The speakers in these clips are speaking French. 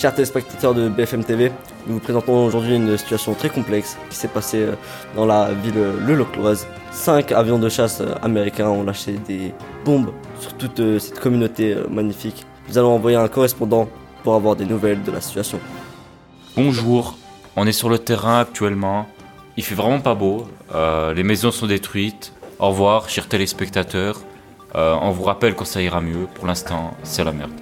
Chers téléspectateurs de BFM TV, nous vous présentons aujourd'hui une situation très complexe qui s'est passée euh, dans la ville Le Locloise. Cinq avions de chasse euh, américains ont lâché des bombes sur toute euh, cette communauté magnifique. Nous allons envoyer un correspondant pour avoir des nouvelles de la situation. Bonjour, on est sur le terrain actuellement. Il fait vraiment pas beau. les maisons sont détruites. Au revoir, chers téléspectateurs. on vous rappelle quand ça ira mieux. Pour l'instant, c'est la merde.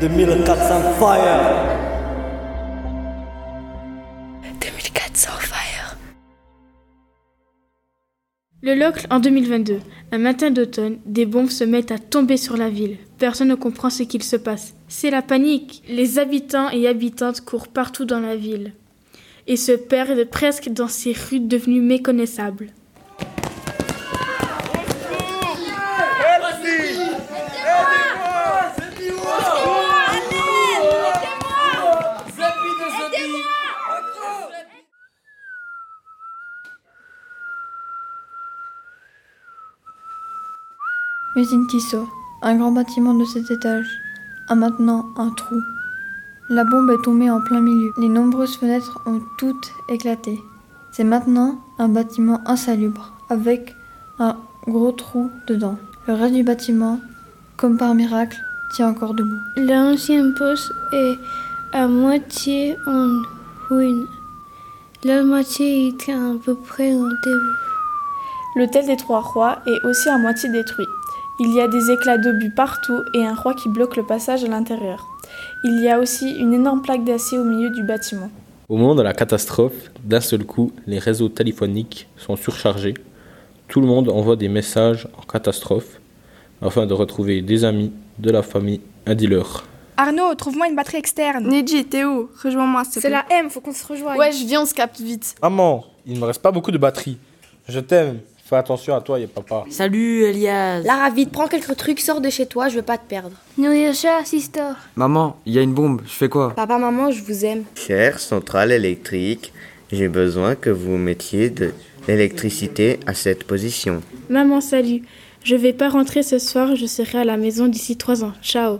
2400 fire 2400 fire Le Locle en 2022. Un matin d'automne, des bombes se mettent à tomber sur la ville. Personne ne comprend ce qu'il se passe. C'est la panique. Les habitants et habitantes courent partout dans la ville et se perdent presque dans ces rues devenues méconnaissables. Usine Tissot, un grand bâtiment de cet étage, a maintenant un trou. La bombe est tombée en plein milieu. Les nombreuses fenêtres ont toutes éclaté. C'est maintenant un bâtiment insalubre, avec un gros trou dedans. Le reste du bâtiment, comme par miracle, tient encore debout. L'ancien poste est à moitié en ruine. La moitié est à peu près en début. L'hôtel des Trois Rois est aussi à moitié détruit. Il y a des éclats d'obus partout et un roi qui bloque le passage à l'intérieur. Il y a aussi une énorme plaque d'acier au milieu du bâtiment. Au moment de la catastrophe, d'un seul coup, les réseaux téléphoniques sont surchargés. Tout le monde envoie des messages en catastrophe afin de retrouver des amis, de la famille, un dealer. Arnaud, trouve-moi une batterie externe. Neji, t'es où? Rejoins-moi, C'est la M, faut qu'on se rejoigne. Ouais, je viens, on se capte vite. Maman, il me reste pas beaucoup de batterie. Je t'aime. Fais attention à toi et papa. Salut Elias. Lara, vite, prends quelques trucs, sors de chez toi, je veux pas te perdre. Nourriture, sister. Maman, il y a une bombe, je fais quoi? Papa, maman, je vous aime. Chère centrale électrique, j'ai besoin que vous mettiez de l'électricité à cette position. Maman, salut. Je vais pas rentrer ce soir, je serai à la maison d'ici trois ans. Ciao.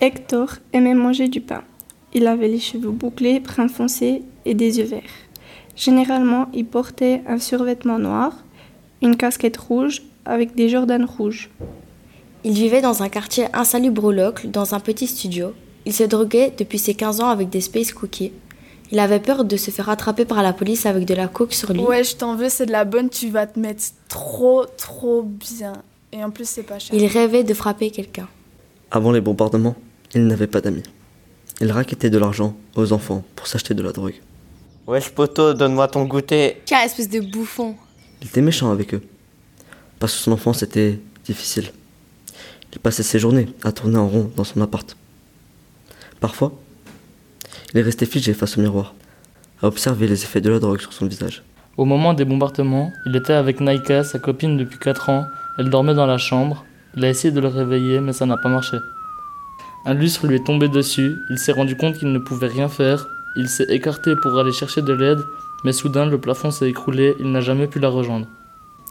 Hector aimait manger du pain. Il avait les cheveux bouclés, brun foncé et des yeux verts. Généralement, il portait un survêtement noir, une casquette rouge avec des Jordanes rouges. Il vivait dans un quartier insalubre au Locle, dans un petit studio. Il se droguait depuis ses 15 ans avec des space cookies. Il avait peur de se faire attraper par la police avec de la coke sur lui. Ouais, je t'en veux, c'est de la bonne, tu vas te mettre trop, trop bien. Et en plus, c'est pas cher. Il rêvait de frapper quelqu'un. Avant les bombardements, il n'avait pas d'amis. Il raquettait de l'argent aux enfants pour s'acheter de la drogue. Wesh poto, donne-moi ton goûter. Quelle espèce de bouffon. Il était méchant avec eux. Parce que son enfance était difficile. Il passait ses journées à tourner en rond dans son appart. Parfois, il restait figé face au miroir, à observer les effets de la drogue sur son visage. Au moment des bombardements, il était avec Naika, sa copine depuis 4 ans. Elle dormait dans la chambre. Il a essayé de le réveiller, mais ça n'a pas marché. Un lustre lui est tombé dessus, il s'est rendu compte qu'il ne pouvait rien faire, il s'est écarté pour aller chercher de l'aide, mais soudain le plafond s'est écroulé, il n'a jamais pu la rejoindre.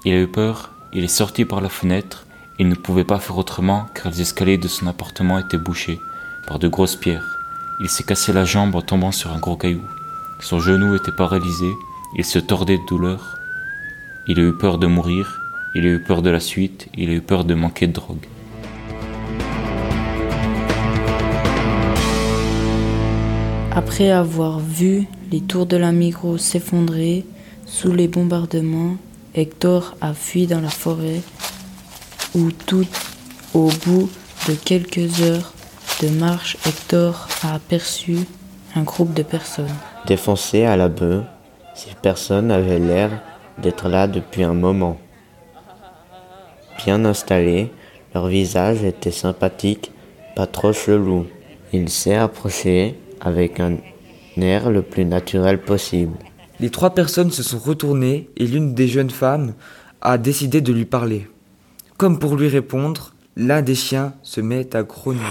Il a eu peur, il est sorti par la fenêtre, il ne pouvait pas faire autrement car les escaliers de son appartement étaient bouchés par de grosses pierres. Il s'est cassé la jambe en tombant sur un gros caillou. Son genou était paralysé, il se tordait de douleur. Il a eu peur de mourir, il a eu peur de la suite, il a eu peur de manquer de drogue. Après avoir vu les tours de la Migros s'effondrer sous les bombardements, Hector a fui dans la forêt où tout au bout de quelques heures de marche, Hector a aperçu un groupe de personnes. Défoncées à la bœuf, ces personnes avaient l'air d'être là depuis un moment. Bien installées, Leur visage était sympathique, pas trop chelou. Il s'est approché avec un air le plus naturel possible. Les trois personnes se sont retournées et l'une des jeunes femmes a décidé de lui parler. Comme pour lui répondre, l'un des chiens se met à grogner.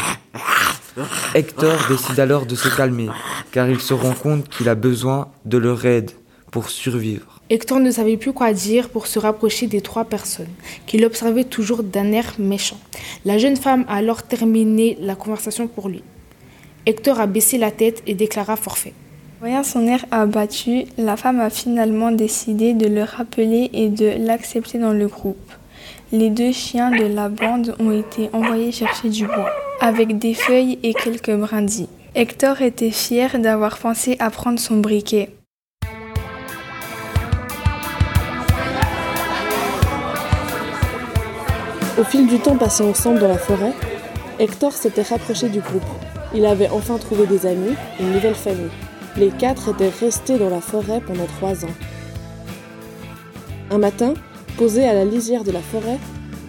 Hector décide alors de se calmer, car il se rend compte qu'il a besoin de leur aide pour survivre. Hector ne savait plus quoi dire pour se rapprocher des trois personnes, qu'il observait toujours d'un air méchant. La jeune femme a alors terminé la conversation pour lui. Hector a baissé la tête et déclara forfait. Voyant son air abattu, la femme a finalement décidé de le rappeler et de l'accepter dans le groupe. Les deux chiens de la bande ont été envoyés chercher du bois, avec des feuilles et quelques brindilles. Hector était fier d'avoir pensé à prendre son briquet. Au fil du temps passé ensemble dans la forêt, Hector s'était rapproché du groupe. Il avait enfin trouvé des amis, une nouvelle famille. Les quatre étaient restés dans la forêt pendant trois ans. Un matin, Posé à la lisière de la forêt,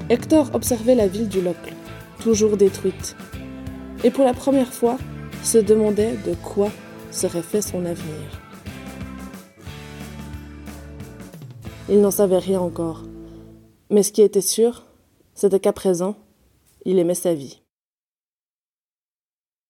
Hector observait la ville du Locle, toujours détruite, et pour la première fois se demandait de quoi serait fait son avenir. Il n'en savait rien encore, mais ce qui était sûr, c'était qu'à présent, il aimait sa vie.